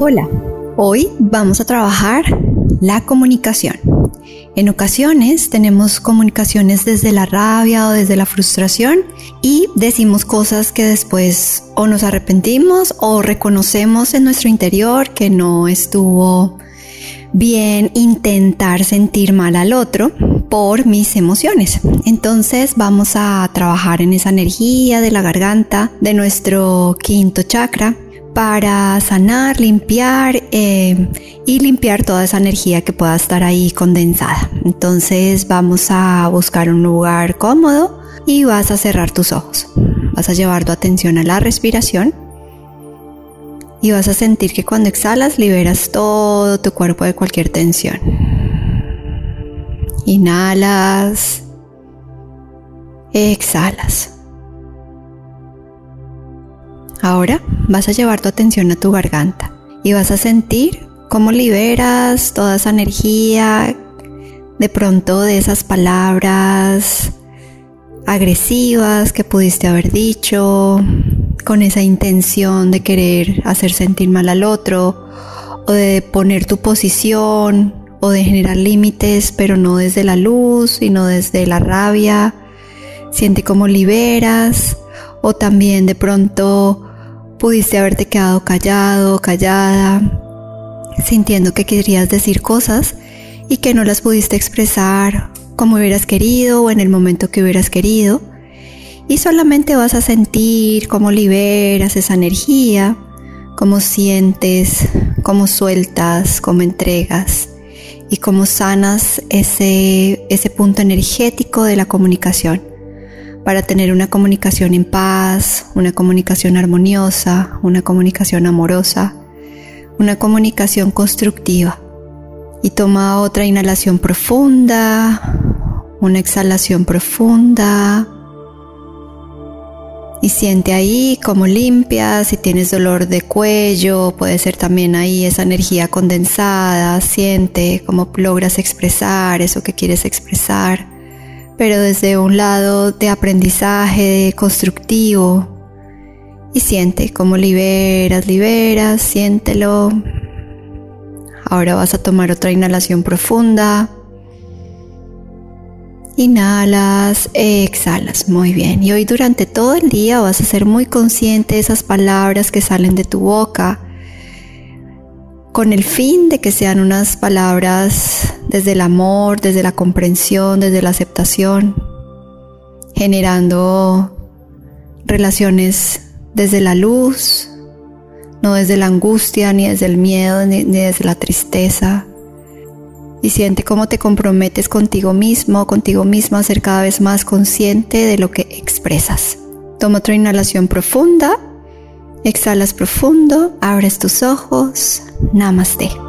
Hola, hoy vamos a trabajar la comunicación. En ocasiones tenemos comunicaciones desde la rabia o desde la frustración y decimos cosas que después o nos arrepentimos o reconocemos en nuestro interior que no estuvo bien intentar sentir mal al otro por mis emociones. Entonces vamos a trabajar en esa energía de la garganta, de nuestro quinto chakra, para sanar, limpiar eh, y limpiar toda esa energía que pueda estar ahí condensada. Entonces vamos a buscar un lugar cómodo y vas a cerrar tus ojos. Vas a llevar tu atención a la respiración y vas a sentir que cuando exhalas liberas todo tu cuerpo de cualquier tensión. Inhalas, exhalas. Ahora vas a llevar tu atención a tu garganta y vas a sentir cómo liberas toda esa energía de pronto de esas palabras agresivas que pudiste haber dicho, con esa intención de querer hacer sentir mal al otro, o de poner tu posición, o de generar límites, pero no desde la luz, sino desde la rabia. Siente cómo liberas, o también de pronto Pudiste haberte quedado callado, callada, sintiendo que querías decir cosas y que no las pudiste expresar como hubieras querido o en el momento que hubieras querido. Y solamente vas a sentir cómo liberas esa energía, cómo sientes, cómo sueltas, cómo entregas y cómo sanas ese, ese punto energético de la comunicación para tener una comunicación en paz, una comunicación armoniosa, una comunicación amorosa, una comunicación constructiva. Y toma otra inhalación profunda, una exhalación profunda. Y siente ahí cómo limpias, si tienes dolor de cuello, puede ser también ahí esa energía condensada, siente cómo logras expresar eso que quieres expresar pero desde un lado de aprendizaje constructivo. Y siente cómo liberas, liberas, siéntelo. Ahora vas a tomar otra inhalación profunda. Inhalas, exhalas, muy bien. Y hoy durante todo el día vas a ser muy consciente de esas palabras que salen de tu boca con el fin de que sean unas palabras desde el amor, desde la comprensión, desde la aceptación, generando relaciones desde la luz, no desde la angustia, ni desde el miedo, ni, desde la tristeza. Y siente cómo te comprometes contigo mismo, contigo misma a ser cada vez más consciente de lo que expresas. Toma otra inhalación profunda Exhalas profundo, abres tus ojos. Namaste.